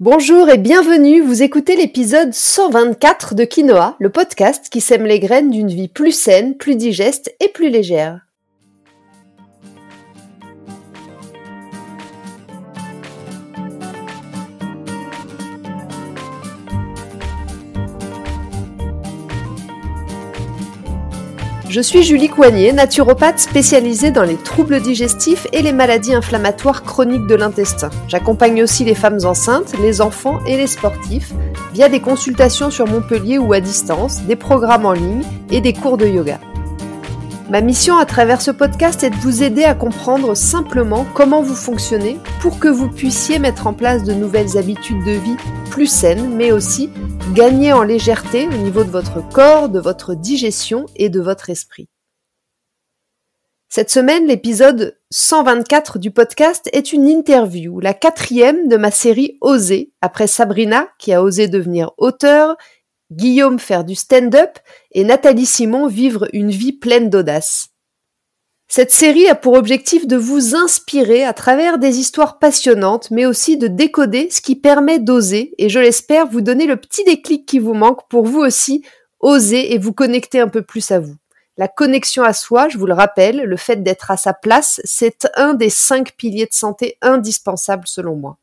Bonjour et bienvenue, vous écoutez l'épisode 124 de Quinoa, le podcast qui sème les graines d'une vie plus saine, plus digeste et plus légère. Je suis Julie Coignet, naturopathe spécialisée dans les troubles digestifs et les maladies inflammatoires chroniques de l'intestin. J'accompagne aussi les femmes enceintes, les enfants et les sportifs via des consultations sur Montpellier ou à distance, des programmes en ligne et des cours de yoga. Ma mission à travers ce podcast est de vous aider à comprendre simplement comment vous fonctionnez pour que vous puissiez mettre en place de nouvelles habitudes de vie plus saines, mais aussi gagner en légèreté au niveau de votre corps, de votre digestion et de votre esprit. Cette semaine, l'épisode 124 du podcast est une interview, la quatrième de ma série Oser, après Sabrina qui a osé devenir auteur Guillaume faire du stand-up et Nathalie Simon vivre une vie pleine d'audace. Cette série a pour objectif de vous inspirer à travers des histoires passionnantes, mais aussi de décoder ce qui permet d'oser, et je l'espère vous donner le petit déclic qui vous manque pour vous aussi oser et vous connecter un peu plus à vous. La connexion à soi, je vous le rappelle, le fait d'être à sa place, c'est un des cinq piliers de santé indispensables selon moi.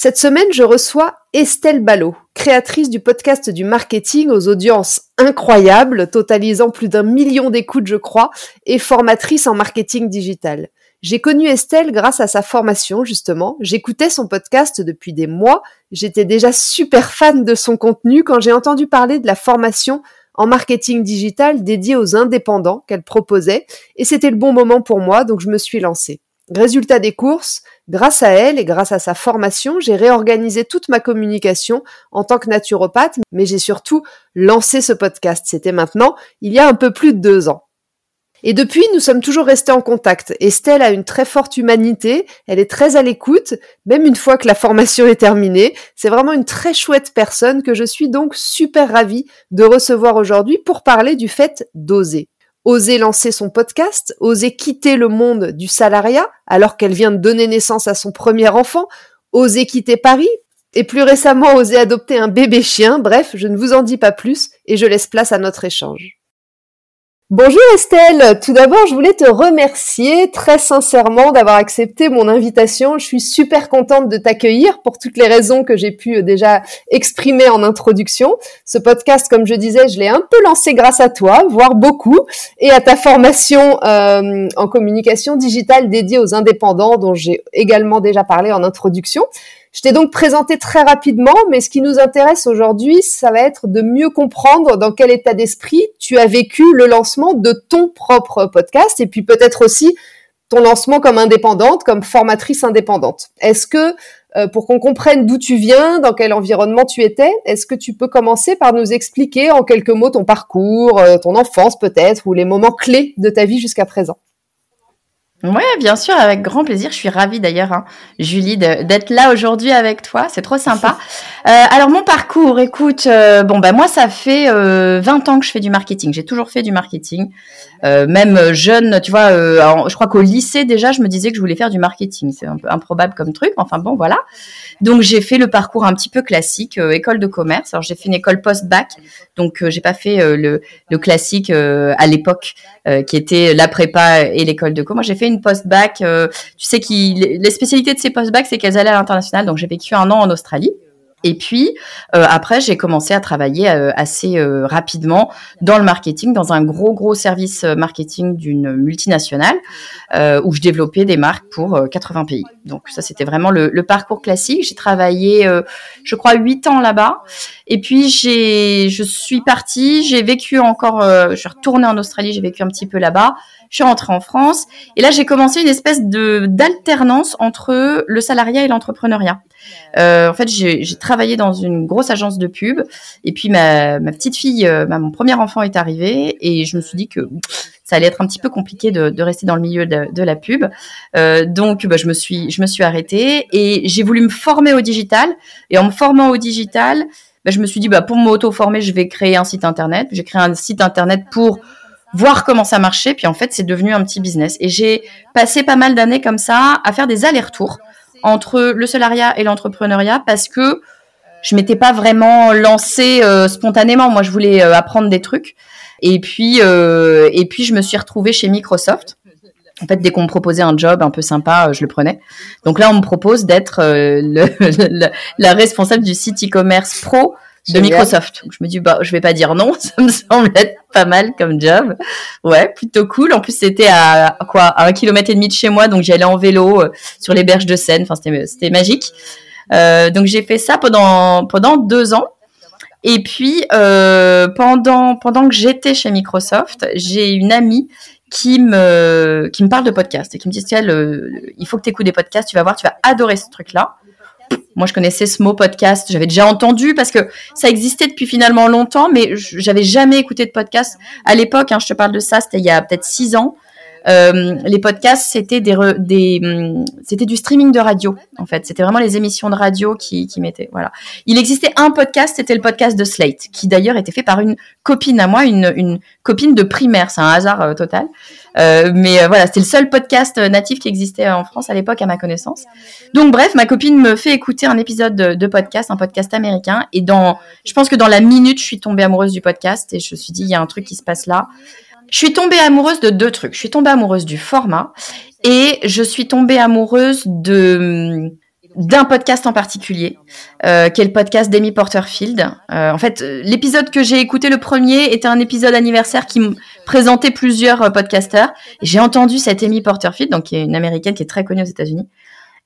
Cette semaine, je reçois Estelle Ballot, créatrice du podcast du marketing aux audiences incroyables, totalisant plus d'un million d'écoutes, je crois, et formatrice en marketing digital. J'ai connu Estelle grâce à sa formation, justement. J'écoutais son podcast depuis des mois. J'étais déjà super fan de son contenu quand j'ai entendu parler de la formation en marketing digital dédiée aux indépendants qu'elle proposait. Et c'était le bon moment pour moi, donc je me suis lancée. Résultat des courses, grâce à elle et grâce à sa formation, j'ai réorganisé toute ma communication en tant que naturopathe, mais j'ai surtout lancé ce podcast. C'était maintenant, il y a un peu plus de deux ans. Et depuis, nous sommes toujours restés en contact. Estelle a une très forte humanité, elle est très à l'écoute, même une fois que la formation est terminée. C'est vraiment une très chouette personne que je suis donc super ravie de recevoir aujourd'hui pour parler du fait d'oser oser lancer son podcast, oser quitter le monde du salariat alors qu'elle vient de donner naissance à son premier enfant, oser quitter Paris et plus récemment oser adopter un bébé chien. Bref, je ne vous en dis pas plus et je laisse place à notre échange. Bonjour Estelle, tout d'abord je voulais te remercier très sincèrement d'avoir accepté mon invitation. Je suis super contente de t'accueillir pour toutes les raisons que j'ai pu euh, déjà exprimer en introduction. Ce podcast, comme je disais, je l'ai un peu lancé grâce à toi, voire beaucoup, et à ta formation euh, en communication digitale dédiée aux indépendants dont j'ai également déjà parlé en introduction. Je t'ai donc présenté très rapidement, mais ce qui nous intéresse aujourd'hui, ça va être de mieux comprendre dans quel état d'esprit tu as vécu le lancement de ton propre podcast et puis peut-être aussi ton lancement comme indépendante, comme formatrice indépendante. Est-ce que, euh, pour qu'on comprenne d'où tu viens, dans quel environnement tu étais, est-ce que tu peux commencer par nous expliquer en quelques mots ton parcours, euh, ton enfance peut-être, ou les moments clés de ta vie jusqu'à présent? Ouais, bien sûr, avec grand plaisir. Je suis ravie d'ailleurs, hein, Julie, d'être là aujourd'hui avec toi. C'est trop sympa. Euh, alors mon parcours, écoute, euh, bon bah moi ça fait euh, 20 ans que je fais du marketing. J'ai toujours fait du marketing, euh, même jeune, tu vois. je crois qu'au lycée déjà, je me disais que je voulais faire du marketing. C'est un peu improbable comme truc, enfin bon, voilà. Donc j'ai fait le parcours un petit peu classique, école de commerce. Alors j'ai fait une école post-bac, donc j'ai pas fait le, le, classique à l'époque qui était la prépa et l'école de commerce. J'ai fait une post-bac. Euh, tu sais, qui, les spécialités de ces post-bac, c'est qu'elles allaient à l'international. Donc, j'ai vécu un an en Australie. Et puis euh, après, j'ai commencé à travailler euh, assez rapidement dans le marketing, dans un gros gros service marketing d'une multinationale où je développais des marques pour 80 pays. Donc ça, c'était vraiment le, le, parcours classique. J'ai travaillé, je crois, 8 ans là-bas. Et puis j'ai, je suis partie, j'ai vécu encore, je suis retournée en Australie, j'ai vécu un petit peu là-bas je suis rentrée en France et là j'ai commencé une espèce de d'alternance entre le salariat et l'entrepreneuriat. Euh, en fait, j'ai travaillé dans une grosse agence de pub et puis ma, petite fille, euh, mon premier enfant est arrivé et je me suis dit que ça allait être un petit peu compliqué de, rester dans le milieu de, de la pub. Euh, donc, bah, je me suis je me suis arrêtée et j'ai voulu me former au digital et en me formant au digital, bah, je me suis dit bah pour m'auto-former, je vais créer un site internet. J'ai créé un site internet pour voir comment ça marchait. Puis en fait, c'est devenu un petit business. Et j'ai passé pas mal d'années comme ça à faire des allers-retours entre le salariat et l'entrepreneuriat parce que je m'étais pas vraiment lancée euh, spontanément. Moi, je voulais euh, apprendre des trucs. Et puis, euh, et puis, je me suis retrouvée chez Microsoft. En fait, dès qu'on me proposait un job un peu sympa, je le prenais. Donc là, on me propose d'être la responsable du site e-commerce pro de Microsoft. Donc, je me dis, bah, je vais pas dire non, ça me semble être pas mal comme job. Ouais, plutôt cool. En plus, c'était à, quoi, à un kilomètre et demi de chez moi, donc j'allais en vélo euh, sur les berges de Seine. Enfin, c'était, c'était magique. Euh, donc j'ai fait ça pendant pendant deux ans. Et puis euh, pendant pendant que j'étais chez Microsoft, j'ai une amie qui me qui me parle de podcast et qui me dit euh, il faut que tu écoutes des podcasts, tu vas voir, tu vas adorer ce truc-là. Moi, je connaissais ce mot podcast, j'avais déjà entendu parce que ça existait depuis finalement longtemps, mais j'avais jamais écouté de podcast. À l'époque, hein, je te parle de ça, c'était il y a peut-être six ans. Euh, les podcasts, c'était des, hum, c'était du streaming de radio en fait. C'était vraiment les émissions de radio qui, mettaient. Voilà. Il existait un podcast, c'était le podcast de Slate, qui d'ailleurs était fait par une copine à moi, une, une copine de primaire. C'est un hasard euh, total. Euh, mais euh, voilà, c'était le seul podcast euh, natif qui existait en France à l'époque, à ma connaissance. Donc bref, ma copine me fait écouter un épisode de, podcast, un podcast américain, et dans, je pense que dans la minute, je suis tombée amoureuse du podcast et je me suis dit, il y a un truc qui se passe là. Je suis tombée amoureuse de deux trucs. Je suis tombée amoureuse du format et je suis tombée amoureuse de d'un podcast en particulier, euh, qui est le podcast d'Amy Porterfield. Euh, en fait, l'épisode que j'ai écouté, le premier, était un épisode anniversaire qui présentait plusieurs euh, podcasteurs. J'ai entendu cette Amy Porterfield, donc qui est une américaine qui est très connue aux États-Unis.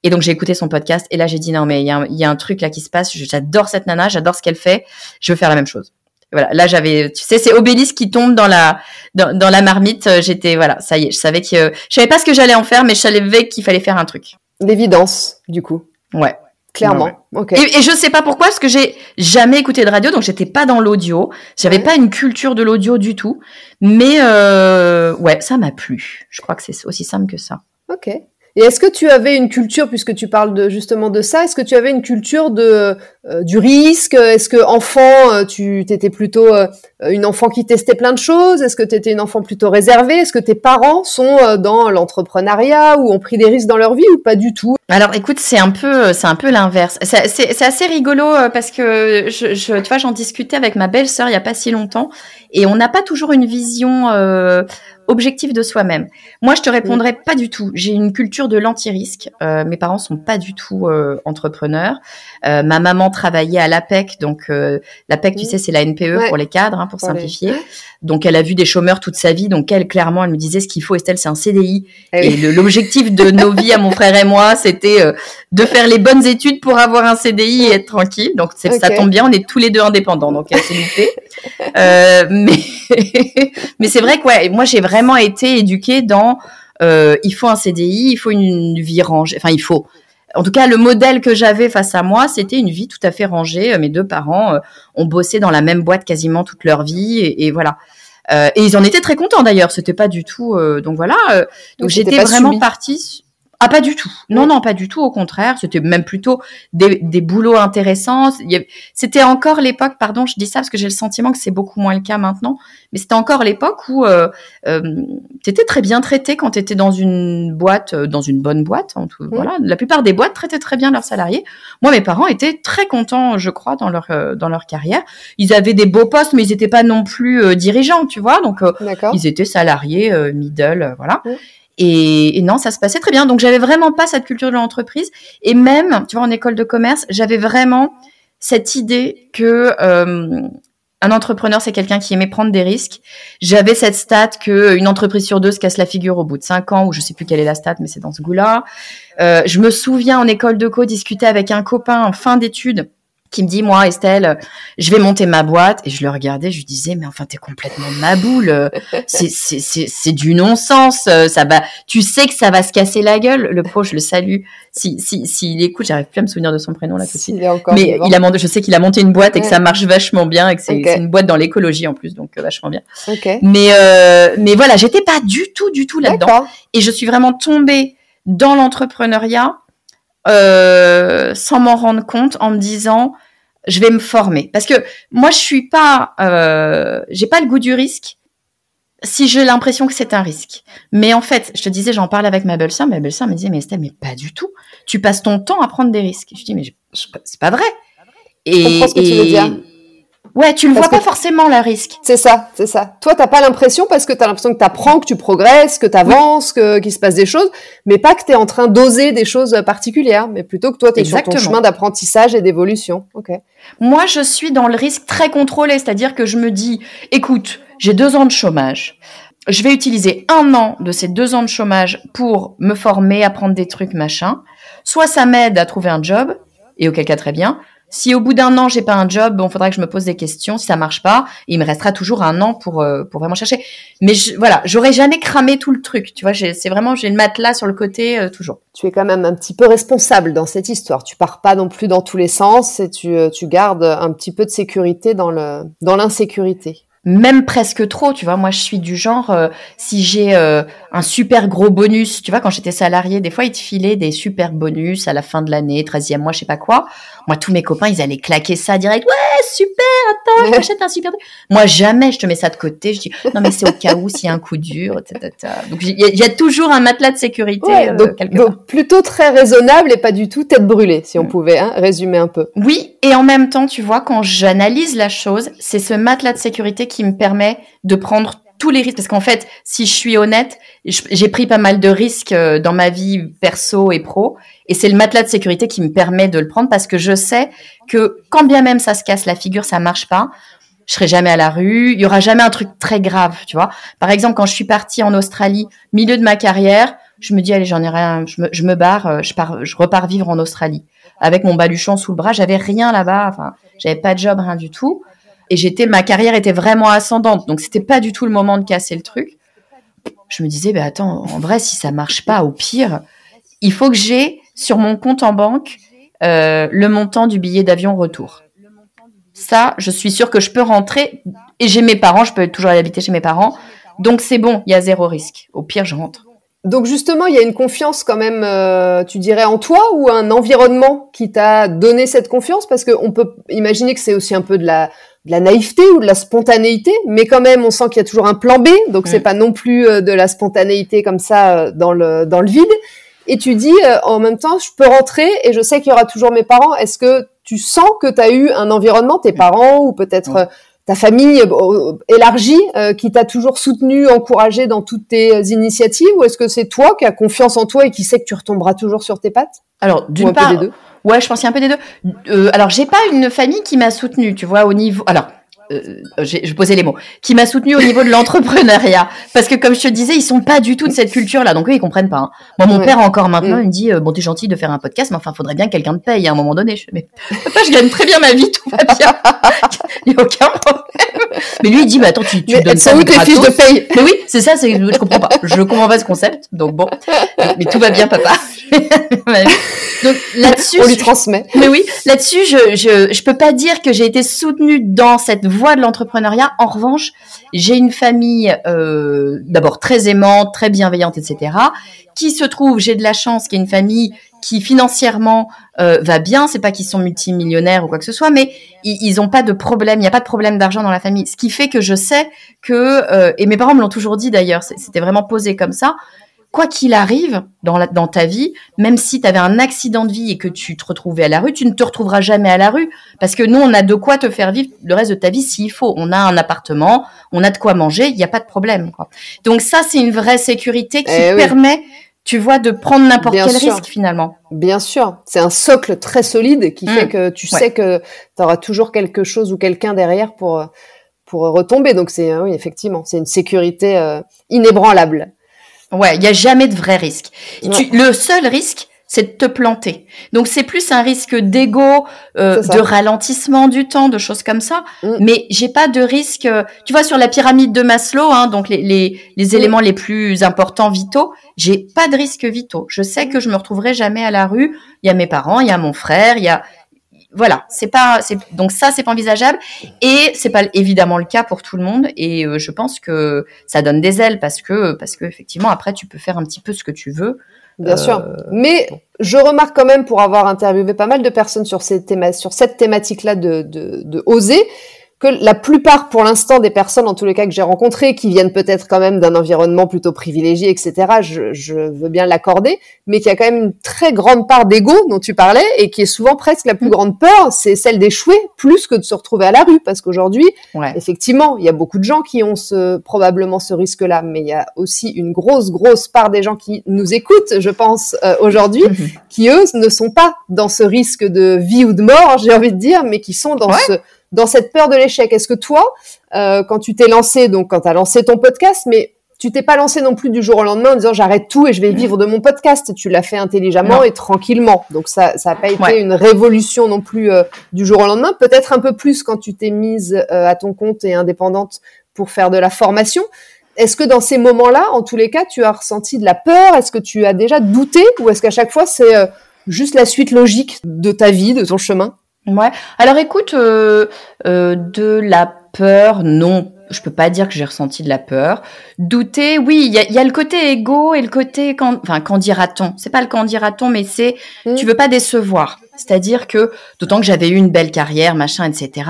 Et donc j'ai écouté son podcast et là j'ai dit non mais il y, a un truc là qui se passe. J'adore cette nana, j'adore ce qu'elle fait. Je veux faire la même chose. voilà, là j'avais, tu sais, c'est Obélisque qui tombe dans la dans, dans la marmite. J'étais voilà, ça y est, je savais que je savais pas ce que j'allais en faire, mais je savais qu'il fallait faire un truc. L'évidence, du coup. Ouais. Clairement. Et, et, je sais pas pourquoi, parce que j'ai jamais écouté de radio, donc j'étais pas dans l'audio. J'avais pas une culture de l'audio du tout. Mais euh, ouais, ça m'a plu. Je crois que c'est aussi simple que ça. Ok. Et est-ce que tu avais une culture, puisque tu parles de, justement de ça, est-ce que tu avais une culture de euh, du risque? Est-ce que enfant, euh, tu étais plutôt euh, une enfant qui testait plein de choses? Est-ce que tu étais une enfant plutôt réservée? Est-ce que tes parents sont dans l'entrepreneuriat ou ont pris des risques dans leur vie ou pas du tout? Alors, écoute, c'est un peu, c'est un peu l'inverse. C'est assez rigolo parce que je, je tu vois, j'en discutais avec ma belle-sœur il y a pas si longtemps et on n'a pas toujours une vision objectif de soi-même. Moi, je te répondrais pas du tout. J'ai une culture de l'anti-risque. Euh, mes parents sont pas du tout euh, entrepreneurs. Euh, ma maman travaillait à l'APEC, donc l'APEC, tu sais, c'est la NPE pour les cadres, hein, pour simplifier. Donc, elle a vu des chômeurs toute sa vie. Donc, elle, clairement, elle me disait ce qu'il faut, Estelle, c'est un CDI. Eh et l'objectif de nos vies, à mon frère et moi, c'était de faire les bonnes études pour avoir un CDI et être tranquille. Donc, ça tombe bien, on est tous les deux indépendants. Donc, elle s'est loupée. mais mais c'est vrai que ouais, moi, j'ai vraiment été éduquée dans euh, il faut un CDI, il faut une, vie rangée. Enfin, il faut. En tout cas, le modèle que j'avais face à moi, c'était une vie tout à fait rangée. Mes deux parents euh, ont bossé dans la même boîte quasiment toute leur vie, et, voilà. Euh, et ils en étaient très contents d'ailleurs. C'était pas du tout. donc voilà. donc j'étais vraiment partie. Ah, pas du tout. Non, non, pas du tout. Au contraire, c'était même plutôt des, des boulots intéressants. C'était encore l'époque, pardon, je dis ça parce que j'ai le sentiment que c'est beaucoup moins le cas maintenant, mais c'était encore l'époque où euh, euh, tu étais très bien traité quand tu étais dans une boîte, euh, dans une bonne boîte. En tout, Voilà, la plupart des boîtes traitaient très bien leurs salariés. Moi, mes parents étaient très contents, je crois, dans leur euh, dans leur carrière. Ils avaient des beaux postes, mais ils n'étaient pas non plus euh, dirigeants, tu vois. Donc, ils étaient salariés, middle, voilà. Et, non, ça se passait très bien. Donc, j'avais vraiment pas cette culture de l'entreprise. Et même, tu vois, en école de commerce, j'avais vraiment cette idée que euh, un entrepreneur, c'est quelqu'un qui aimait prendre des risques. J'avais cette stat que une entreprise sur deux se casse la figure au bout de cinq ans, ou je sais plus quelle est la stat, mais c'est dans ce goût-là. Euh, je me souviens en école de co discuter avec un copain en fin d'études qui me dit moi Estelle je vais monter ma boîte. Et je le regardais je lui disais mais enfin t'es complètement ma boule. C'est c'est c'est c'est du non-sens. Ça va tu sais que ça va se casser la gueule. Le pauvre je le salue. Si si s'il écoute j'arrive plus à me souvenir de son prénom là tout de suite. mais il a monté je sais qu'il a monté une boîte et que ça marche vachement bien et que c'est une boîte dans l'écologie en plus donc euh, vachement bien. Mais euh, mais voilà j'étais pas du tout du tout là-dedans. Et je suis vraiment tombée dans l'entrepreneuriat euh, sans m'en rendre compte en me disant je vais me former parce que moi je suis pas euh, j'ai pas le goût du risque si j'ai l'impression que c'est un risque. Mais en fait, je te disais, j'en parle avec ma belle-sœur, ma belle-sœur me disait, mais Estelle, mais pas du tout. Tu passes ton temps à prendre des risques. Je dis, mais c'est pas vrai. Et, je comprends ce que tu veux dire. Ouais, tu le vois pas forcément, le risque. C'est ça, c'est ça. Toi, t'as pas l'impression parce que t'as l'impression que t'apprends, que tu progresses, que t'avances, que qu'il se passe des choses, mais pas que t'es en train d'oser des choses particulières, mais plutôt que toi, t'es sur ton chemin d'apprentissage et d'évolution. Ok. Moi, je suis dans le risque très contrôlé, c'est-à-dire que je me dis, écoute, j'ai deux ans de chômage. Je vais utiliser un an de ces deux ans de chômage pour me former, apprendre des trucs, machin. Soit ça m'aide à trouver un job, et auquel cas très bien. Si au bout d'un an j'ai pas un job, bon, faudra que je me pose des questions. Si ça marche pas, il me restera toujours un an pour euh, pour vraiment chercher. Mais je, voilà, j'aurais jamais cramé tout le truc. Tu vois, c'est vraiment j'ai le matelas sur le côté euh, toujours. Tu es quand même un petit peu responsable dans cette histoire. Tu pars pas non plus dans tous les sens et tu euh, tu gardes un petit peu de sécurité dans le dans l'insécurité même presque trop, tu vois. Moi, je suis du genre, euh, si j'ai euh, un super gros bonus, tu vois, quand j'étais salarié, des fois, ils te filaient des super bonus à la fin de l'année, 13e mois, je sais pas quoi. Moi, tous mes copains, ils allaient claquer ça direct. Ouais, super, attends, je t'achète un super. Moi, jamais je te mets ça de côté. Je dis, non, mais c'est au cas où s'il y a un coup dur. Donc, il y, a toujours un matelas de sécurité. Euh, donc, plutôt très raisonnable et pas du tout tête brûlée, si on mm. pouvait hein, résumer un peu. Oui, et en même temps, tu vois, quand j'analyse la chose, c'est ce matelas de sécurité qui me permet de prendre tous les risques. Parce qu'en fait, si je suis honnête, j'ai pris pas mal de risques euh, dans ma vie perso et pro. Et c'est le matelas de sécurité qui me permet de le prendre parce que je sais que quand bien même ça se casse la figure, ça marche pas, je serai jamais à la rue, il y aura jamais un truc très grave, tu vois. Par exemple, quand je suis partie en Australie, milieu de ma carrière, je me dis allez, j'en ai rien, je me, je me barre, euh, je pars, je repars vivre en Australie avec mon baluchon sous le bras. J'avais rien là-bas, enfin, j'avais pas de job, rien du tout et j'étais ma carrière était vraiment ascendante. Donc c'était pas du tout le moment de casser le truc. Je me disais bah attends en vrai si ça marche pas au pire il faut que j'ai sur mon compte en banque euh, le montant du billet d'avion retour. Ça je suis sûre que je peux rentrer. Et j'ai mes parents je peux toujours aller habiter chez mes parents. Donc c'est bon il y a zéro risque. Au pire je rentre. Donc justement, il y a une confiance quand même, euh, tu dirais, en toi ou un environnement qui t'a donné cette confiance? Parce qu'on peut imaginer que c'est aussi un peu de la, de la naïveté ou de la spontanéité, mais quand même, on sent qu'il y a toujours un plan B, donc c'est pas non plus euh, de la spontanéité comme ça euh, dans le dans le vide. Et tu dis euh, en même temps, je peux rentrer et je sais qu'il y aura toujours mes parents. Est-ce que tu sens que tu as eu un environnement, tes parents ou peut-être ta famille élargie qui t'a toujours soutenu, encouragé dans toutes tes initiatives, ou est-ce que c'est toi qui as confiance en toi et qui sait que tu retomberas toujours sur tes pattes? Alors d'une part, Ouais, je pense un peu des deux. Euh, alors, j'ai pas une famille qui m'a soutenue, tu vois, au niveau. Alors, euh, je posais les mots, qui m'a soutenu au niveau de l'entrepreneuriat. Parce que comme je te disais, ils sont pas du tout de cette culture-là, donc eux, ils comprennent pas. Hein. Moi, mon père encore maintenant, mm. il me dit, euh, bon, t'es gentil de faire un podcast, mais enfin, faudrait bien que quelqu'un te paye à un moment donné. Je mais papa, je gagne très bien ma vie, tout va bien. il y a aucun problème. Mais lui, il dit, mais attends, tu, tu donnes ça où tes fiches de paye Mais oui, c'est ça, c'est, je comprends pas. Je comprends pas ce concept, donc bon. Mais tout va bien, papa. donc là-dessus, on lui transmet. Mais oui, là-dessus, je, je, je peux pas dire que j'ai été soutenue dans cette voie de l'entrepreneuriat. En revanche, j'ai une famille euh, d'abord très aimante, très bienveillante, etc. Qui se trouve, j'ai de la chance, qui est une famille qui financièrement euh, va bien. C'est pas qu'ils sont multimillionnaires ou quoi que ce soit, mais ils n'ont pas de problème. Il n'y a pas de problème d'argent dans la famille. Ce qui fait que je sais que euh, et mes parents me l'ont toujours dit d'ailleurs. C'était vraiment posé comme ça quoi qu'il arrive dans, la, dans ta vie, même si tu avais un accident de vie et que tu te retrouvais à la rue, tu ne te retrouveras jamais à la rue parce que nous, on a de quoi te faire vivre le reste de ta vie s'il faut. On a un appartement, on a de quoi manger, il n'y a pas de problème. Quoi. Donc ça, c'est une vraie sécurité qui eh permet, tu vois, de prendre n'importe quel risque finalement. Bien sûr, c'est un socle très solide qui fait mmh. que tu sais que tu auras toujours quelque chose ou quelqu'un derrière pour pour retomber. Donc c'est oui, effectivement, c'est une sécurité euh, inébranlable. Ouais, il n'y a jamais de vrai risque. le seul risque, c'est de te planter. Donc c'est plus un risque d'ego, euh, de ralentissement du temps, de choses comme ça. Mm. Mais j'ai pas de risque. Euh, tu vois sur la pyramide de Maslow, hein, donc les, les, les mm. éléments les plus importants vitaux, j'ai pas de risque vitaux. Je sais que je me retrouverai jamais à la rue. Il y a mes parents, il y a mon frère, il y a voilà, c'est pas, c'est donc ça c'est pas envisageable. Et c'est pas évidemment le cas pour tout le monde. Et euh, je pense que ça donne des ailes parce que parce que effectivement après tu peux faire un petit peu ce que tu veux. Bien sûr, euh, mais je remarque quand même pour avoir interviewé pas mal de personnes sur, ces sur cette thématique-là de, de, de oser que la plupart, pour l'instant, des personnes, en tous les cas que j'ai rencontrées, qui viennent peut-être quand même d'un environnement plutôt privilégié, etc., je, je veux bien l'accorder, mais qu'il y a quand même une très grande part d'ego dont tu parlais et qui est souvent presque la plus mm. grande peur, c'est celle d'échouer plus que de se retrouver à la rue, parce qu'aujourd'hui, effectivement, il y a beaucoup de gens qui ont ce, probablement ce risque-là, mais il y a aussi une grosse, grosse part des gens qui nous écoutent, je pense, euh, aujourd'hui, mm-hmm. qui eux ne sont pas dans ce risque de vie ou de mort, j'ai envie de dire, mais qui sont dans ce dans cette peur de l'échec. Est-ce que toi, euh, quand tu t'es lancé, donc quand tu as lancé ton podcast, mais tu t'es pas lancé non plus du jour au lendemain en disant j'arrête tout et je vais vivre de mon podcast. Tu l'as fait intelligemment et tranquillement. Donc ça, ça a pas été une révolution non plus euh, du jour au lendemain. Peut-être un peu plus quand tu t'es mise euh, à ton compte et indépendante pour faire de la formation. Est-ce que dans ces moments-là, en tous les cas, tu as ressenti de la peur? Est-ce que tu as déjà douté? Ou est-ce qu'à chaque fois c'est euh, juste la suite logique de ta vie, de ton chemin? Ouais. Alors écoute, euh, euh, de la peur, non. Je peux pas dire que j'ai ressenti de la peur. Douter, oui, il y a, y a, le côté égo et le côté quand, enfin, quand dira-t-on C'est pas le quand dira-t-on, mais c'est mm. tu veux pas décevoir. C'est-à-dire que d'autant que j'avais eu une belle carrière, machin, etc.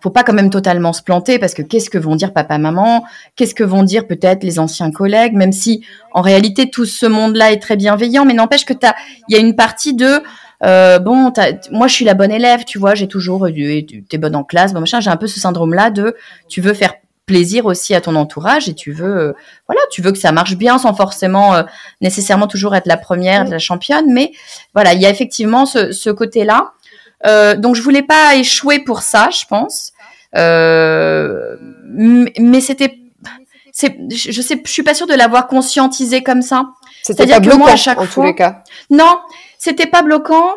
Faut pas quand même totalement se planter parce que qu'est-ce que vont dire papa, maman? Qu'est-ce que vont dire peut-être les anciens collègues? Même si en réalité tout ce monde-là est très bienveillant, mais n'empêche que t'as, il y a une partie de euh, bon, moi je suis la bonne élève, tu vois, j'ai toujours, t'es bonne en classe, bon machin, j'ai un peu ce syndrome-là de, tu veux faire plaisir aussi à ton entourage et tu veux, euh, voilà, tu veux que ça marche bien sans forcément euh, nécessairement toujours être la première, la championne, mais voilà, il y a effectivement ce, ce côté-là. donc je voulais pas échouer pour ça, je pense, mais c'était je sais, je suis pas sûre de l'avoir conscientisé comme ça. C'est-à-dire que moi, à chaque en tous les cas. Non, c'était pas bloquant.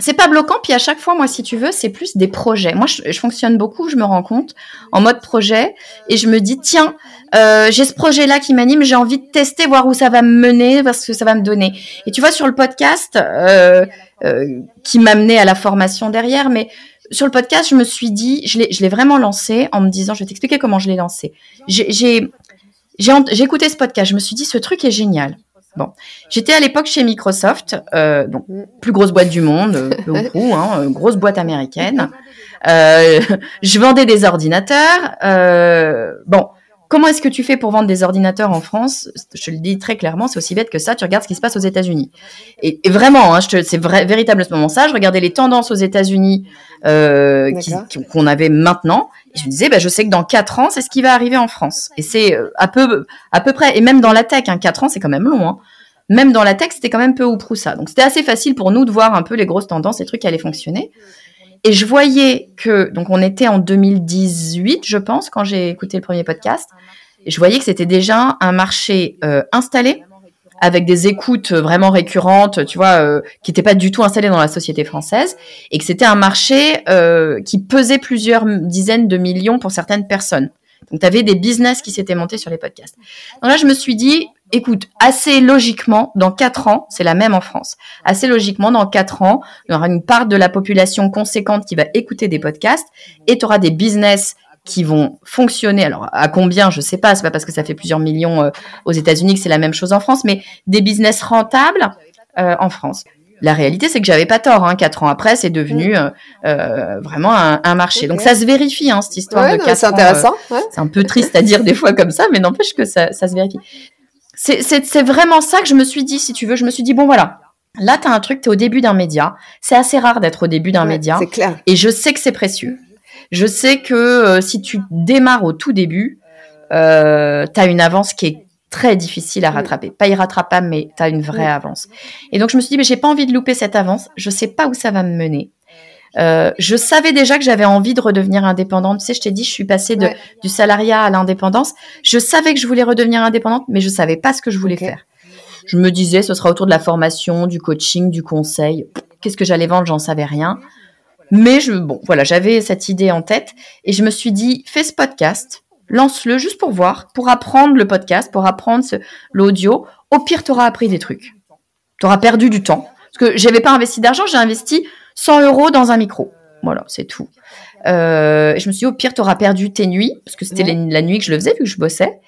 C'est pas bloquant, puis à chaque fois, moi, si tu veux, c'est plus des projets. Moi, je, fonctionne beaucoup, je me rends compte, en mode projet, et je me dis, tiens, euh, j'ai ce projet-là qui m'anime, j'ai envie de tester, voir où ça va me mener, parce que ça va me donner. Et tu vois, sur le podcast, euh, euh, qui m'amenait à la formation derrière, mais sur le podcast, je me suis dit, je l'ai vraiment lancé en me disant, je vais t'expliquer comment je l'ai lancé. J'ai écouté ce podcast, je me suis dit, ce truc est génial. Bon, j'étais à l'époque chez Microsoft, euh, donc plus grosse boîte du monde, euh, hein, euh, grosse boîte américaine. Euh, je vendais des ordinateurs. Euh, bon, comment est-ce que tu fais pour vendre des ordinateurs en France? Je le dis très clairement, c'est aussi bête que ça. Tu regardes ce qui se passe aux États-Unis. Et, et, vraiment, hein, c'est vrai, véritable ce moment ça. Je regardais les tendances aux États-Unis qu'on avait maintenant. Et je me disais, bah, je sais que dans quatre ans, c'est ce qui va arriver en France. Et c'est à peu, à peu près, et même dans la tech, hein, quatre ans, c'est quand même long. Hein même dans la tech, c'était quand même peu ou prou ça. Donc c'était assez facile pour nous de voir un peu les grosses tendances, les trucs qui allaient fonctionner. Et je voyais que, donc on était en 2018, je pense, quand j'ai écouté le premier podcast, et je voyais que c'était déjà un marché euh, installé, avec des écoutes vraiment récurrentes, tu vois, euh, qui n'étaient pas du tout installées dans la société française, et que c'était un marché euh, qui pesait plusieurs dizaines de millions pour certaines personnes. Donc, tu avais des business qui s'étaient montés sur les podcasts. Donc là, je me suis dit, écoute, assez logiquement, dans quatre ans, c'est la même en France, assez logiquement, dans quatre ans, il y aura une part de la population conséquente qui va écouter des podcasts et tu auras des business qui vont fonctionner. Alors, à combien, je sais pas, c'est pas parce que ça fait plusieurs millions euh, aux États-Unis que c'est la même chose en France, mais des business rentables euh, en France. La réalité, c'est que j'avais pas tort. Hein. Quatre ans après, c'est devenu euh, euh vraiment un, un marché. Donc ça se vérifie, hein, cette histoire de quatre C'est intéressant. C'est un peu triste à dire des fois comme ça, mais n'empêche que ça, ça se vérifie c'est vraiment ça que je me suis dit, si tu veux. Je me suis dit, bon, voilà. Là, tu as un truc, tu es au début d'un média. C'est assez rare d'être au début d'un média. C'est clair. Et je sais que c'est précieux. Je sais que euh, si tu démarres au tout début, euh, tu as une avance qui est très difficile à rattraper. Pas irrattrapable, mais tu as une vraie avance. Et donc, je me suis dit, mais j'ai pas envie de louper cette avance. Je sais pas où ça va me mener. Euh, je savais déjà que j'avais envie de redevenir indépendante. Tu sais, je t'ai dit, je suis passée de, du salariat à l'indépendance. Je savais que je voulais redevenir indépendante, mais je savais pas ce que je voulais faire. Je me disais, ce sera autour de la formation, du coaching, du conseil. Qu'est-ce que j'allais vendre? J'en savais rien. Mais je, bon, voilà, j'avais cette idée en tête et je me suis dit, fais ce podcast, lance-le juste pour voir, pour apprendre le podcast, pour apprendre l'audio. Au pire, tu auras appris des trucs. Tu auras perdu du temps. Parce que j'avais pas investi d'argent, j'ai investi 100 euros dans un micro. Voilà, c'est tout. Euh, je me suis dit, au pire, tu auras perdu tes nuits, parce que c'était la nuit que je le faisais, vu que je bossais.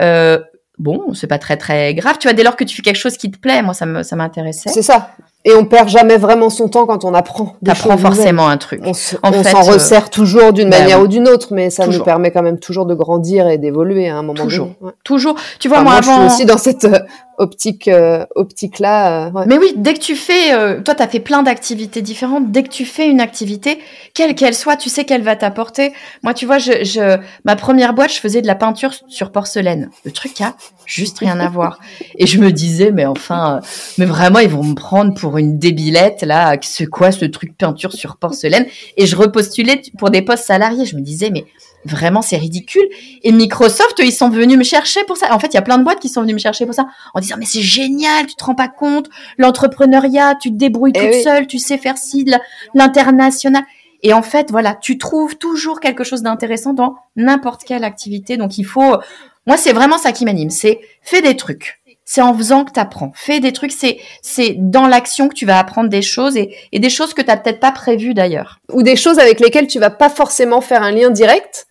Euh, bon, c'est pas très, très grave. Tu vois, dès lors que tu fais quelque chose qui te plaît, moi, ça m'intéressait. C'est ça. Et on perd jamais vraiment son temps quand on apprend. T'apprends forcément un truc. On s'en resserre toujours d'une bah manière ou d'une autre, mais ça nous permet quand même toujours de grandir et d'évoluer à un moment toujours. donné. Toujours. Tu vois, moi, avant... je suis aussi dans cette euh, optique euh, optique là. Euh, Mais oui, dès que tu fais, euh, toi, tu as fait plein d'activités différentes. Dès que tu fais une activité, quelle qu'elle soit, tu sais qu'elle va t'apporter. Moi, tu vois, je, je, ma première boîte, je faisais de la peinture sur porcelaine. Le truc a juste rien à voir. Et je me disais, mais enfin, mais vraiment, ils vont me prendre pour une débilette là. C'est quoi ce truc peinture sur porcelaine Et je repostulais pour des postes salariés. Je me disais, mais vraiment c'est ridicule. Et Microsoft, ils sont venus me chercher pour ça. En fait, il y a plein de boîtes qui sont venues me chercher pour ça, en disant mais c'est génial, tu te rends pas compte, l'entrepreneuriat, tu te débrouilles eh toute seule, tu sais faire ci, l'international. Et en fait, voilà, tu trouves toujours quelque chose d'intéressant dans n'importe quelle activité. Donc il faut, moi c'est vraiment ça qui m'anime, c'est fais des trucs. C'est en faisant que tu apprends. Fais des trucs, c'est c'est dans l'action que tu vas apprendre des choses et, et des choses que tu n'as peut-être pas prévues d'ailleurs. Ou des choses avec lesquelles tu vas pas forcément faire un lien direct,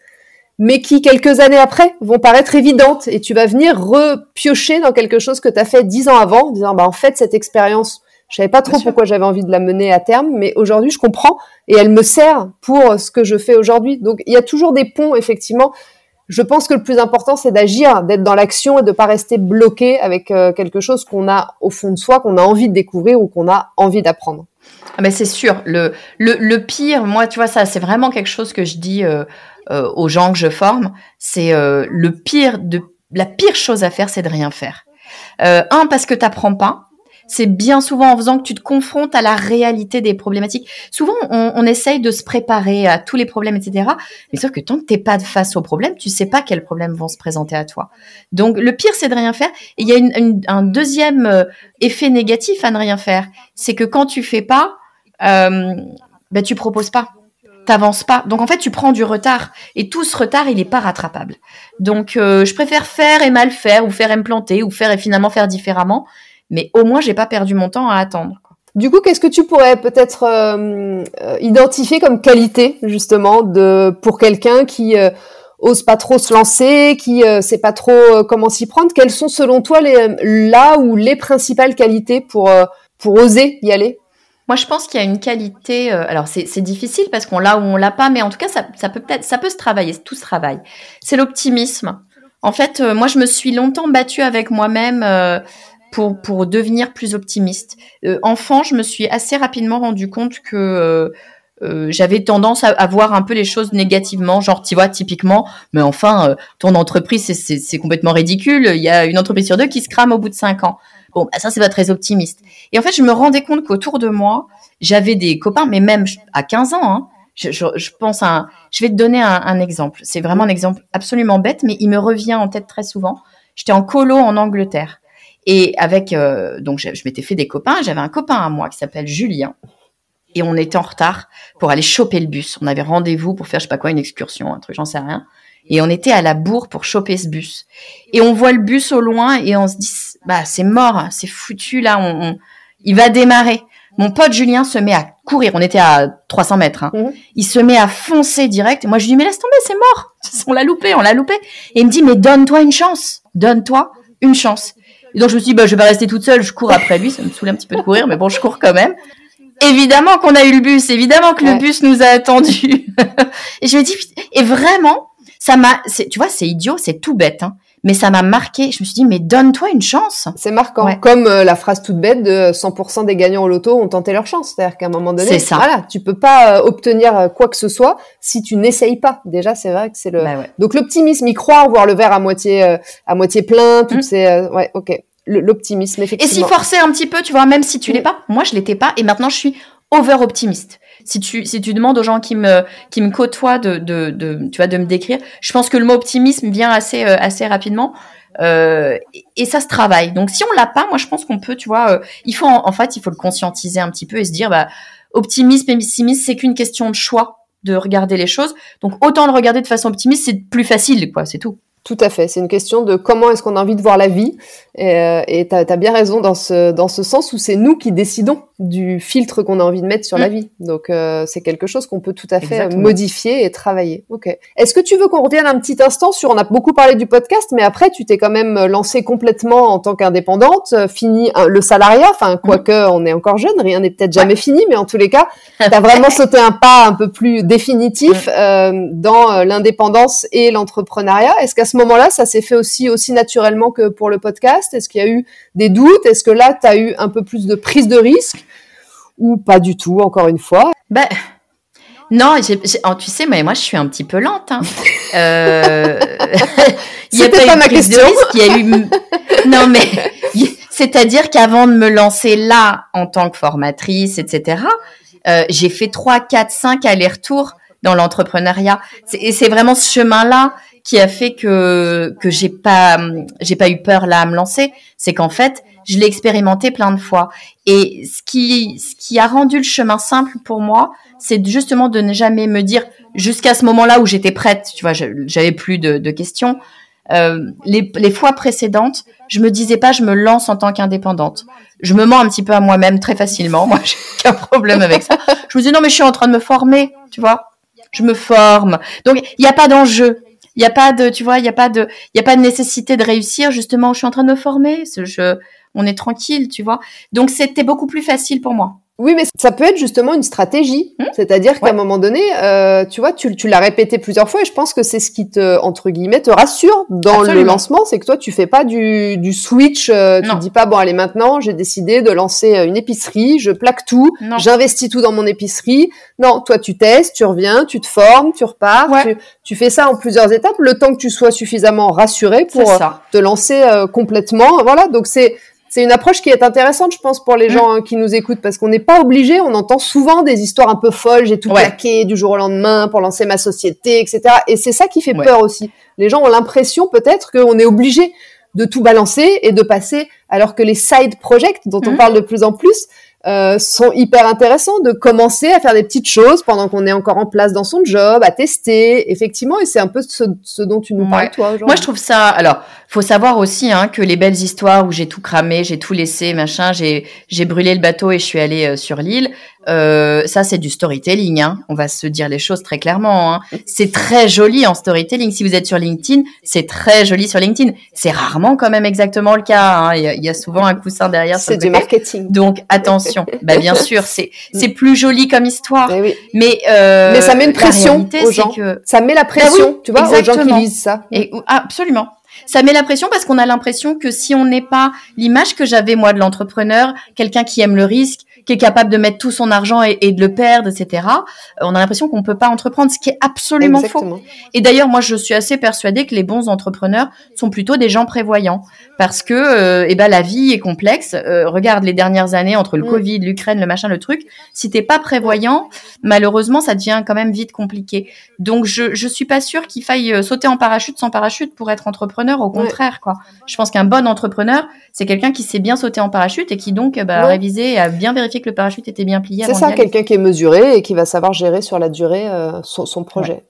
mais qui, quelques années après, vont paraître évidentes et tu vas venir repiocher dans quelque chose que tu as fait dix ans avant, en disant, bah, en fait, cette expérience, je savais pas trop pourquoi j'avais envie de la mener à terme, mais aujourd'hui, je comprends et elle me sert pour ce que je fais aujourd'hui. Donc, il y a toujours des ponts, effectivement. Je pense que le plus important, c'est d'agir, d'être dans l'action et de pas rester bloqué avec euh, quelque chose qu'on a au fond de soi, qu'on a envie de découvrir ou qu'on a envie d'apprendre. Ah ben c'est sûr. Le, le, le, pire, moi, tu vois, ça, c'est vraiment quelque chose que je dis euh, euh, aux gens que je forme, c'est euh, le pire de la pire chose à faire, c'est de rien faire. Euh, un parce que t'apprends pas. C'est bien souvent en faisant que tu te confrontes à la réalité des problématiques. Souvent, on, on essaye de se préparer à tous les problèmes, etc. Mais sauf que tant que t'es pas face aux problèmes, tu sais pas quels problèmes vont se présenter à toi. Donc, le pire, c'est de rien faire. Et il y a une, un deuxième euh, effet négatif à ne rien faire. C'est que quand tu fais pas, euh, ben, tu proposes pas t'avances pas. Donc en fait, tu prends du retard et tout ce retard, il est pas rattrapable. Donc euh, je préfère faire et mal faire ou faire et me planter ou faire et finalement faire différemment, mais au moins j'ai pas perdu mon temps à attendre. Du coup, qu'est-ce que tu pourrais peut-être euh, euh, identifier comme qualité justement de pour quelqu'un qui ose pas trop se lancer, qui sait pas trop comment s'y prendre? Quelles sont selon toi les là ou les principales qualités pour pour oser y aller? Moi, je pense qu'il y a une qualité. Euh, alors, c'est difficile parce qu'on l'a ou on l'a pas, mais en tout cas, ça, ça peut peut-être, ça peut se travailler. Tout se travaille. C'est l'optimisme. En fait, euh, moi, je me suis longtemps battue avec moi-même euh, pour pour devenir plus optimiste. enfant, je me suis assez rapidement rendu compte que j'avais tendance à, à, voir un peu les choses négativement, genre tu vois typiquement, mais enfin ton entreprise c'est complètement ridicule. Il y a une entreprise sur deux qui se crame au bout de cinq ans. Bon, bah, ça, c'est pas très optimiste. Et en fait, je me rendais compte qu'autour de moi, j'avais des copains, mais même à 15 ans, hein, je, je, je, pense à je vais te donner un, un exemple. C'est vraiment un exemple absolument bête, mais il me revient en tête très souvent. J'étais en colo en Angleterre. Et avec, euh, donc je, je m'étais fait des copains. J'avais un copain à moi qui s'appelle Julien. Et on était en retard pour aller choper le bus. On avait rendez-vous pour faire, je sais pas quoi, une excursion, un truc, j'en sais rien. Et on était à la bourre pour choper ce bus. Et on voit le bus au loin et on se dit, bah c'est mort, c'est foutu là, on, il va démarrer. Mon pote Julien se met à courir. On était à 300 mètres. Hein. Mhm. Il se met à foncer direct. Et moi, je lui dis, mais laisse tomber, c'est mort. On l'a loupé, on l'a loupé. Et il me dit, mais donne-toi une chance. Donne-toi une chance. Et donc, je me suis dit, bah, je vais rester toute seule. Je cours après lui. Ça me saoule un petit peu de courir, mais bon, je cours quand même. Évidemment qu'on a eu le bus. Évidemment que le bus nous a attendus. et je me dis, et vraiment, ça m'a, tu vois, c'est idiot, c'est tout bête, hein, mais ça m'a marqué. Je me suis dit, mais donne-toi une chance. C'est marquant. Comme euh, la phrase toute bête de 100% des gagnants au loto ont tenté leur chance. C'est-à-dire qu'à un moment donné, ça. voilà, tu peux pas euh, obtenir euh, quoi que ce soit si tu n'essayes pas. Déjà, c'est vrai que c'est le. Bah Donc l'optimisme, y croire, voir le verre à moitié, à moitié plein, toutes mm. ces, ouais, ok. L'optimisme, effectivement. Et si forcer un petit peu, tu vois, même si tu l'es mm. pas. Moi, je l'étais pas, et maintenant, je suis over optimiste si tu si tu demandes aux gens qui me qui me côtoient de de, de tu vois de me décrire, je pense que le mot optimisme vient assez euh, assez rapidement. Euh, et, ça se travaille. Donc si on l'a pas, moi je pense qu'on peut, tu vois, euh, il faut en, fait il faut le conscientiser un petit peu et se dire bah optimisme et pessimisme c'est qu'une question de choix de regarder les choses. Donc autant le regarder de façon optimiste, c'est plus facile quoi, c'est tout. Tout à fait. C'est une question de comment est-ce qu'on a envie de voir la vie. Et tu as, bien raison dans ce, dans ce sens où c'est nous qui décidons du filtre qu'on a envie de mettre sur la mm. vie. Donc euh, c'est quelque chose qu'on peut tout à fait modifier et travailler. Ok. Est-ce que tu veux qu'on revienne un petit instant sur On a beaucoup parlé du podcast, mais après tu t'es quand même lancé complètement en tant qu'indépendante, euh, fini euh, le salariat. Enfin, quoique mm. on est encore jeune, rien n'est peut-être jamais fini, mais en tous les cas, tu as vraiment sauté un pas un peu plus définitif mm. dans l'indépendance et l'entrepreneuriat. Est-ce qu'à ce moment-là, ça s'est fait aussi aussi naturellement que pour le podcast? Est-ce qu'il y a eu des doutes? Est-ce que là, tu as eu un peu plus de prise de risque? Ou pas du tout, encore une fois? Ben. Non, oh, tu sais, mais moi je suis un petit peu lente. Hein. Euh, il y a pas, ma question. il y a eu... Non, mais c'est-à-dire qu'avant de me lancer là en tant que formatrice, etc., euh, j'ai fait 3, 4, 5 allers-retours dans l'entrepreneuriat. Et c'est vraiment ce chemin-là qui a fait que que j'ai pas j'ai pas eu peur là à me lancer. C'est qu'en fait, je l'ai expérimenté plein de fois. Et ce qui, ce qui a rendu le chemin simple pour moi, c'est justement de ne jamais me dire, jusqu'à ce moment-là où j'étais prête, tu vois, j'avais plus de, de questions. Euh, les, les, fois précédentes, je me disais pas, je me lance en tant qu'indépendante. Je me mens un petit peu à moi-même très facilement. Moi, j'ai aucun problème avec ça. Je me dis non, mais je suis en train de me former, tu vois. Je me forme. Donc, il n'y a pas d'enjeu. Il n'y a pas de, tu vois, il n'y a pas de, il y a pas de nécessité de réussir. Justement, je suis en train de me former. Je, on est tranquille, tu vois. Donc c'était beaucoup plus facile pour moi. Oui, mais ça peut être justement une stratégie. Hmm C'est-à-dire qu'à un moment donné, euh, tu vois, tu, tu l'as répété plusieurs fois et je pense que c'est ce qui te, entre guillemets, te rassure dans le lancement. C'est que toi, tu fais pas du, du switch. Euh, tu dis pas, bon, allez, maintenant, j'ai décidé de lancer euh, une épicerie, je plaque tout, j'investis tout dans mon épicerie. Non, toi, tu testes, tu reviens, tu te formes, tu repars. Tu, tu, fais ça en plusieurs étapes, le temps que tu sois suffisamment rassuré pour te lancer euh, complètement. Voilà, donc c'est c'est une approche qui est intéressante, je pense, pour les mm. gens hein, qui nous écoutent, parce qu'on n'est pas obligé. On entend souvent des histoires un peu folles. J'ai tout plaqué du jour au lendemain pour lancer ma société, etc. Et c'est ça qui fait peur aussi. Les gens ont l'impression peut-être qu'on est obligé de tout balancer et de passer, alors que les side projects dont on mm. parle de plus en plus, euh, sont hyper intéressants de commencer à faire des petites choses pendant qu'on est encore en place dans son job, à tester, effectivement, et c'est un peu ce, ce, dont tu nous parles, toi. Moi, je trouve ça. Alors, faut savoir aussi hein, que les belles histoires où j'ai tout cramé, j'ai tout laissé, machin, j'ai j'ai brûlé le bateau et je suis allée euh, sur l'île. Euh, ça, c'est du storytelling. Hein. On va se dire les choses très clairement. Hein. C'est très joli en storytelling. Si vous êtes sur LinkedIn, c'est très joli sur LinkedIn. C'est rarement quand même exactement le cas. Hein. Il, y a, souvent un coussin derrière. C'est du marketing. Donc attention bah, bien sûr, c'est mm. c'est plus joli comme histoire. Eh mais euh, mais ça met une pression aux gens. Que... Ça met la bah pression, tu vois, aux gens qui lisent ça. Et absolument. Ça met la pression parce qu'on a l'impression que si on n'est pas l'image que j'avais moi de l'entrepreneur, quelqu'un qui aime le risque, qui est capable de mettre tout son argent et, de le perdre, etc. Euh, on a l'impression qu'on peut pas entreprendre, ce qui est absolument faux. Et d'ailleurs, moi, je suis assez persuadée que les bons entrepreneurs sont plutôt des gens prévoyants, parce que, euh, eh ben, la vie est complexe. Euh, regarde les dernières années entre le mm. Covid, l'Ukraine, le machin, le truc. Si t'es pas prévoyant, malheureusement, ça devient quand même vite compliqué. Donc, je je suis pas sûre qu'il faille sauter en parachute sans parachute pour être entrepreneur. Au contraire, quoi. Je pense qu'un bon entrepreneur, c'est quelqu'un qui sait bien sauter en parachute et qui donc bah, a révisé et a bien vérifié que le parachute était bien plié. C'est ça, quelqu'un qui est mesuré et qui va savoir gérer sur la durée euh, son, projet.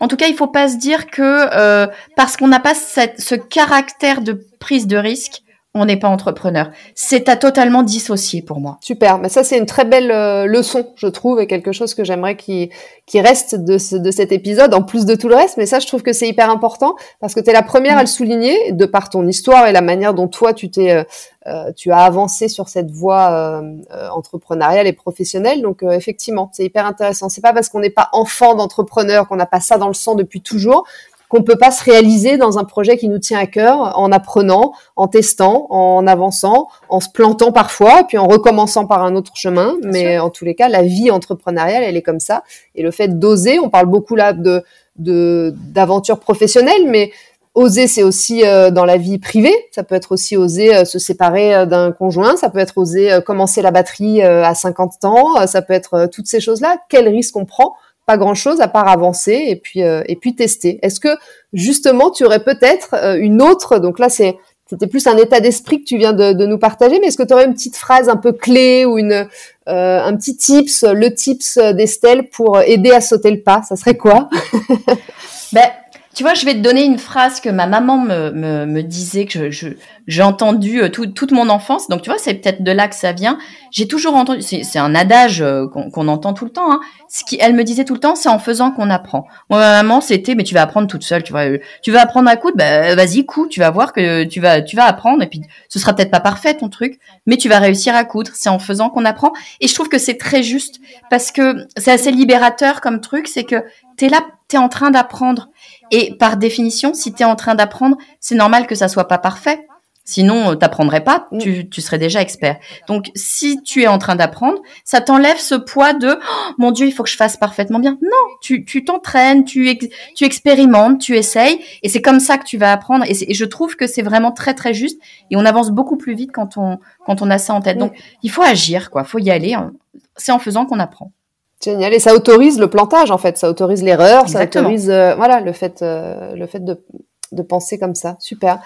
En tout cas, il faut pas se dire que euh, parce qu'on n'a pas ce caractère de prise de risque, on n'est pas entrepreneur. C'est à totalement dissocier pour moi. Super, mais ça c'est une très belle euh, leçon, je trouve, et quelque chose que j'aimerais qui qui reste de, ce, de cet épisode, en plus de tout le reste. Mais ça, je trouve que c'est hyper important parce que tu es la première à le souligner de par ton histoire et la manière dont toi tu t'es euh, euh, tu as avancé sur cette voie entrepreneuriale et professionnelle. Donc effectivement, c'est hyper intéressant. C'est pas parce qu'on n'est pas enfant d'entrepreneur qu'on n'a pas ça dans le sang depuis toujours qu'on peut pas se réaliser dans un projet qui nous tient à cœur en apprenant, en testant, en avançant, en se plantant parfois, puis en recommençant par un autre chemin. Mais en tous les cas, la vie entrepreneuriale, elle est comme ça. Et le fait d'oser, on parle beaucoup là de d'aventure professionnelle, mais oser, c'est aussi euh, dans la vie privée. Ça peut être aussi oser euh, se séparer euh, d'un conjoint. Ça peut être oser commencer la batterie à 50 ans. Ça peut être toutes ces choses-là. Quel risque on prend pas grand chose à part avancer et puis euh, et puis tester. Est-ce que justement tu aurais peut-être euh, une autre donc là c'est c'était plus un état d'esprit que tu viens de, nous partager, mais est-ce que tu aurais une petite phrase un peu clé ou une euh, un petit tips, le tips d'Estelle pour aider à sauter le pas? Ça serait quoi? Ben tu vois, je vais te donner une phrase que ma maman me, me, me disait, que je, j'ai entendu euh, toute mon enfance. Donc, tu vois, c'est peut-être de là que ça vient. J'ai toujours entendu, c'est, un adage euh, qu'on, entend tout le temps. Hein. Ce qui, elle me disait tout le temps, c'est en faisant qu'on apprend. Moi, ma maman, c'était, mais tu vas apprendre toute seule. Tu vois, tu vas apprendre à coudre, bah, vas-y, coup. Tu vas voir que tu vas, tu vas apprendre. Et puis, ce sera peut-être pas parfait ton truc, mais tu vas réussir à coudre. C'est en faisant qu'on apprend. Et je trouve que c'est très juste parce que c'est assez libérateur comme truc. C'est que t'es là, t'es en train d'apprendre. Et par définition, si tu es en train d'apprendre, c'est normal que ça soit pas parfait. Sinon, euh, t'apprendrais pas, mm. tu, tu serais déjà expert. Donc, si tu es en train d'apprendre, ça t'enlève ce poids de oh, mon Dieu, il faut que je fasse parfaitement bien. Non, tu tu t'entraînes, tu tu expérimentes, tu essayes, et c'est comme ça que tu vas apprendre. Et, je trouve que c'est vraiment très très juste, et on avance beaucoup plus vite quand on quand on a ça en tête. Donc, il faut agir, quoi. Faut y aller. Hein. C'est en faisant qu'on apprend. Génial. Et ça autorise le plantage, en fait. Ça autorise l'erreur, ça autorise, euh, voilà, le fait, euh, le fait de, de penser comme ça. Super.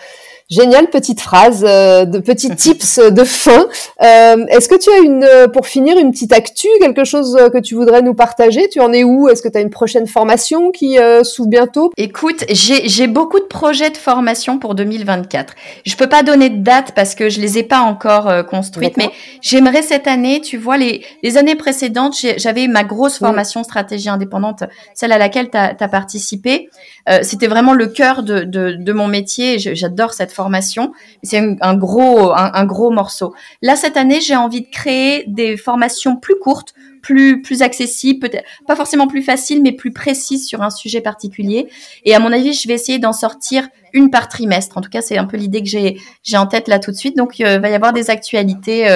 Génial, petite phrase, euh, de petits tips de fin. Euh, Est-ce que tu as une, euh, pour finir, une petite actu, quelque chose que tu voudrais nous partager? Tu en es où? Est-ce que tu as une prochaine formation qui euh, s'ouvre bientôt? Écoute, j'ai beaucoup de projets de formation pour 2024. Je peux pas donner de date parce que je les ai pas encore construites, mais j'aimerais cette année, tu vois, les, les années précédentes, j'avais ma grosse formation stratégie indépendante, celle à laquelle tu as, as, participé. C'était vraiment le cœur de, de, mon métier. J'adore cette formation. C'est un, gros, un, gros morceau. Là, cette année, j'ai envie de créer des formations plus courtes, plus, plus accessibles, peut-être pas forcément plus faciles, mais plus précises sur un sujet particulier. Et à mon avis, je vais essayer d'en sortir une par trimestre. En tout cas, c'est un peu l'idée que j'ai, j'ai en tête là tout de suite. Donc, euh, il va y avoir des actualités.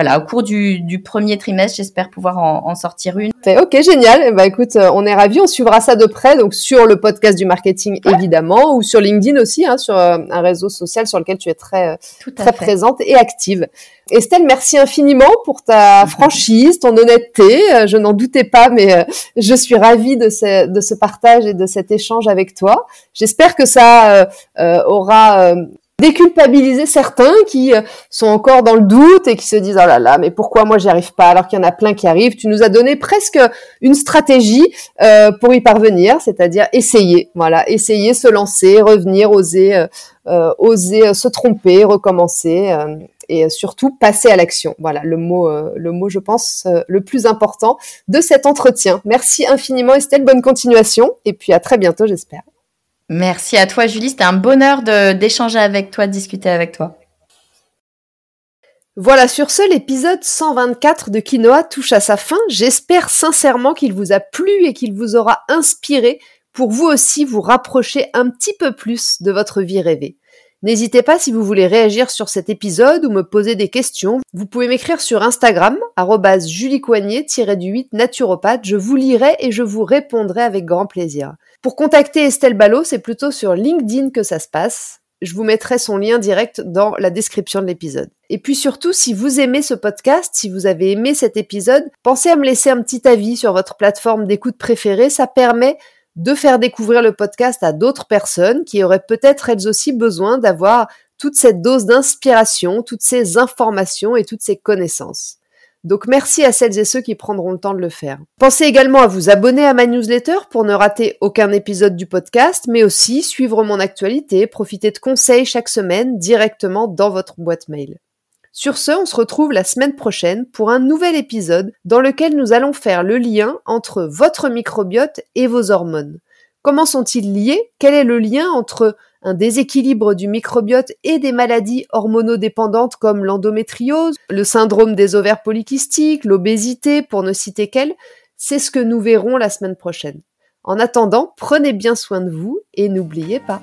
Voilà, au cours du, du premier trimestre, j'espère pouvoir en, en, sortir une. Ok, génial. Bah écoute, euh, on est ravis, on suivra ça de près, donc sur le podcast du marketing évidemment, ou sur LinkedIn aussi, hein, sur euh, un réseau social sur lequel tu es très euh, très présente et active. Estelle, merci infiniment pour ta franchise, ton honnêteté. Je n'en doutais pas, mais je suis ravie de ce, de ce partage et de cet échange avec toi. J'espère que ça euh, aura déculpabiliser certains qui euh, sont encore dans le doute et qui se disent oh là là mais pourquoi moi j'y arrive pas alors qu'il y en a plein qui arrivent. Tu nous as donné presque une stratégie euh, pour y parvenir c'est-à-dire essayer voilà essayer se lancer revenir oser euh, euh oser se tromper recommencer et surtout passer à l'action. Voilà le mot le mot je pense le plus important de cet entretien. Merci infiniment Estelle. Bonne continuation et puis à très bientôt j'espère Merci à toi, Julie. C'était un bonheur d'échanger avec toi, de discuter avec toi. Voilà, sur ce, l'épisode 124 de Quinoa touche à sa fin. J'espère sincèrement qu'il vous a plu et qu'il vous aura inspiré pour vous aussi vous rapprocher un petit peu plus de votre vie rêvée. N'hésitez pas si vous voulez réagir sur cet épisode ou me poser des questions. Vous pouvez m'écrire sur Instagram, juliecoignet-du-8 naturopathe. Je vous lirai et je vous répondrai avec grand plaisir. Pour contacter Estelle Ballot, c'est plutôt sur LinkedIn que ça se passe. Je vous mettrai son lien direct dans la description de l'épisode. Et puis surtout, si vous aimez ce podcast, si vous avez aimé cet épisode, pensez à me laisser un petit avis sur votre plateforme d'écoute préférée. Ça permet de faire découvrir le podcast à d'autres personnes qui auraient peut-être elles aussi besoin d'avoir toute cette dose d'inspiration, toutes ces informations et toutes ces connaissances. Donc merci à celles et ceux qui prendront le temps de le faire. Pensez également à vous abonner à ma newsletter pour ne rater aucun épisode du podcast, mais aussi suivre mon actualité, profiter de conseils chaque semaine directement dans votre boîte mail. Sur ce, on se retrouve la semaine prochaine pour un nouvel épisode dans lequel nous allons faire le lien entre votre microbiote et vos hormones. Comment sont-ils liés? Quel est le lien entre un déséquilibre du microbiote et des maladies hormonodépendantes comme l'endométriose, le syndrome des ovaires polykystiques, l'obésité, pour ne citer qu'elles, c'est ce que nous verrons la semaine prochaine. En attendant, prenez bien soin de vous et n'oubliez pas,